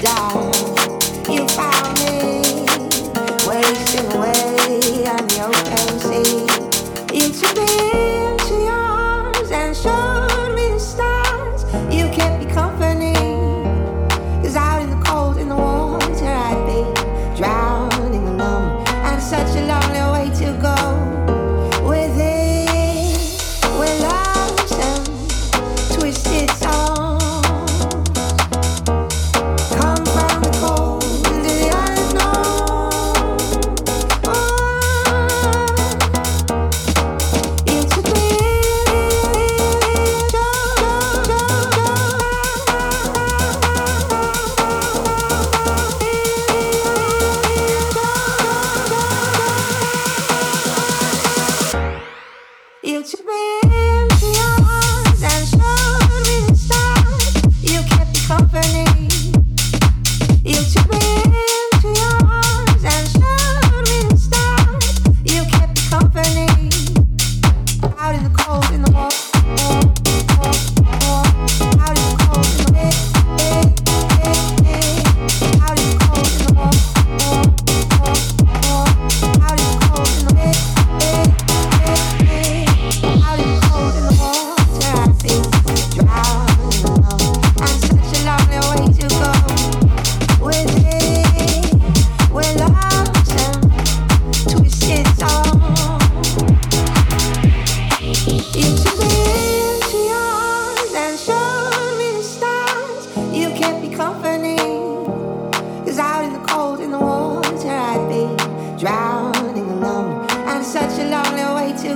Down, you found me wasting away.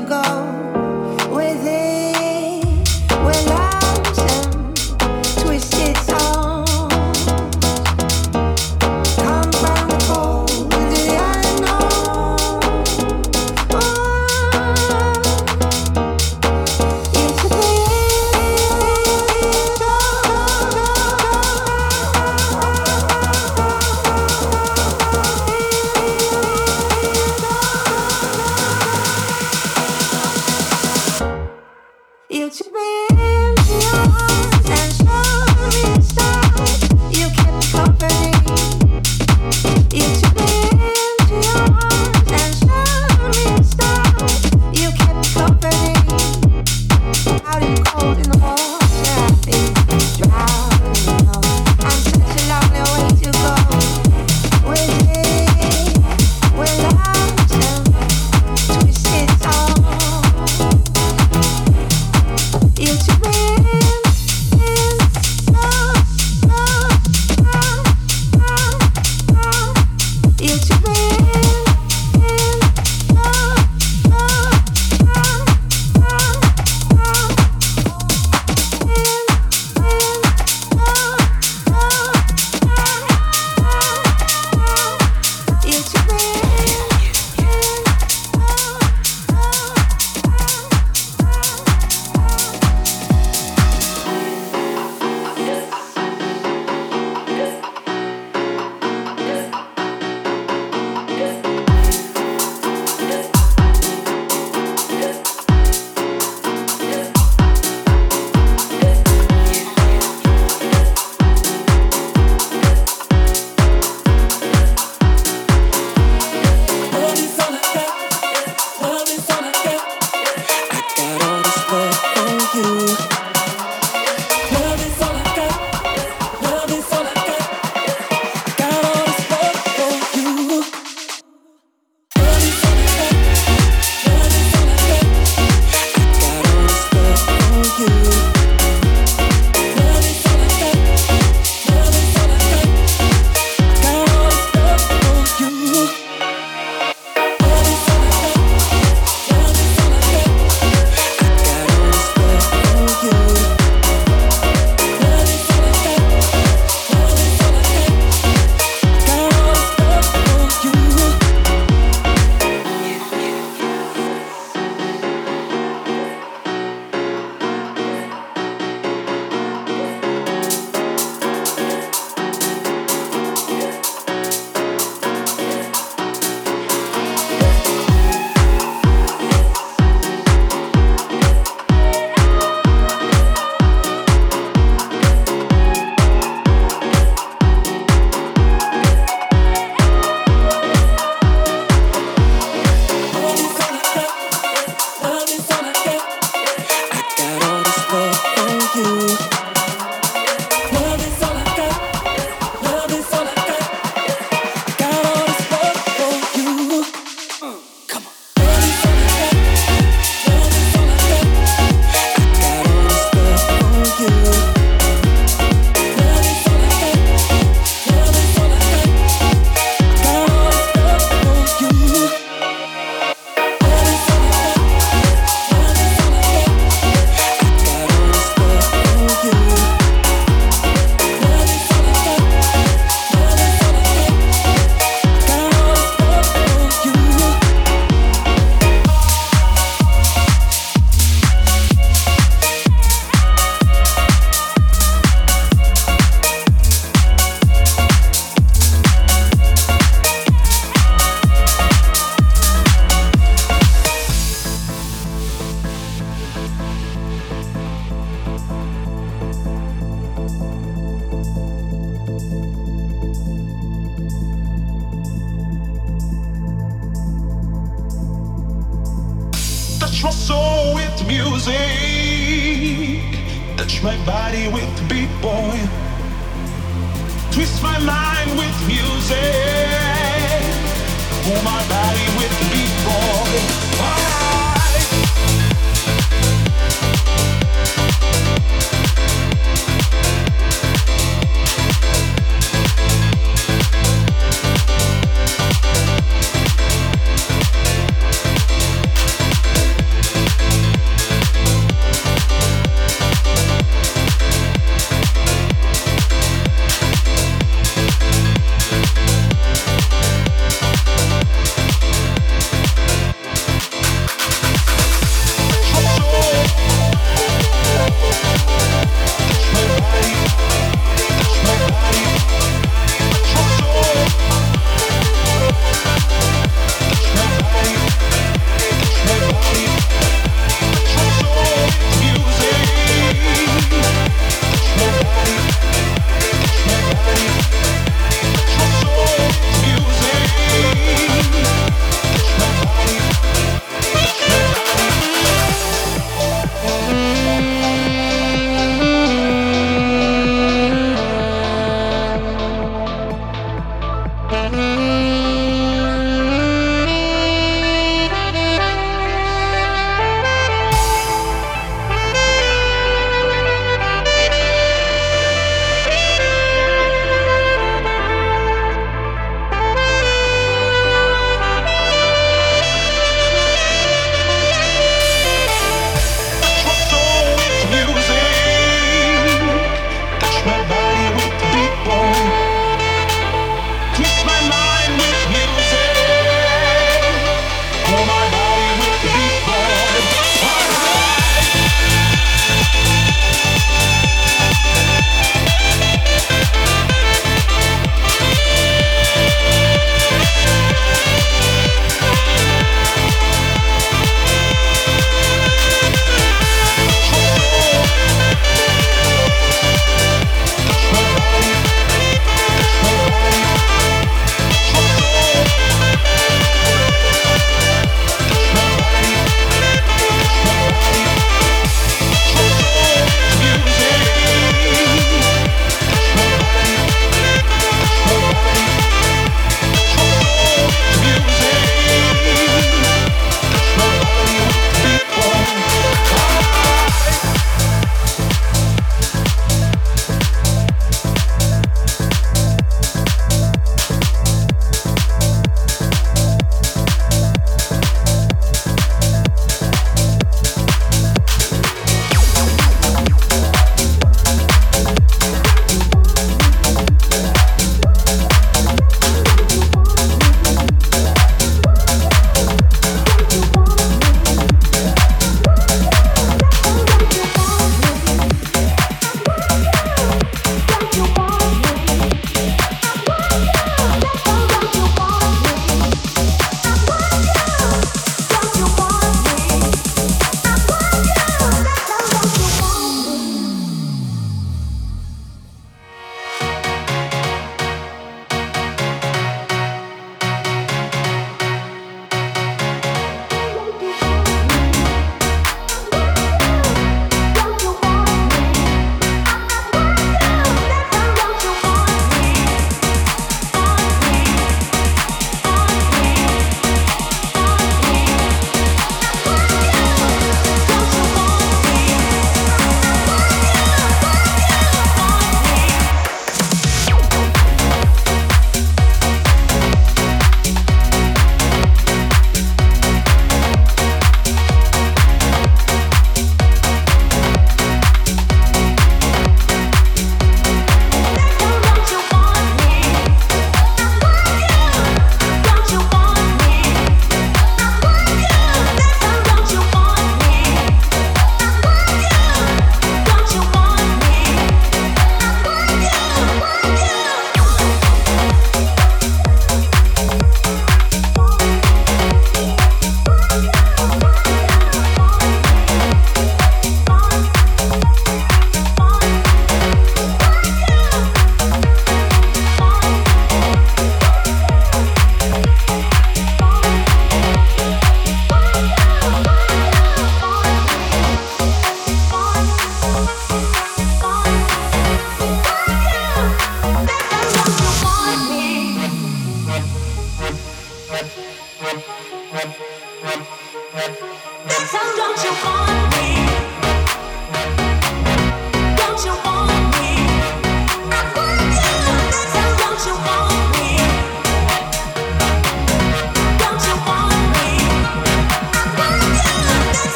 go.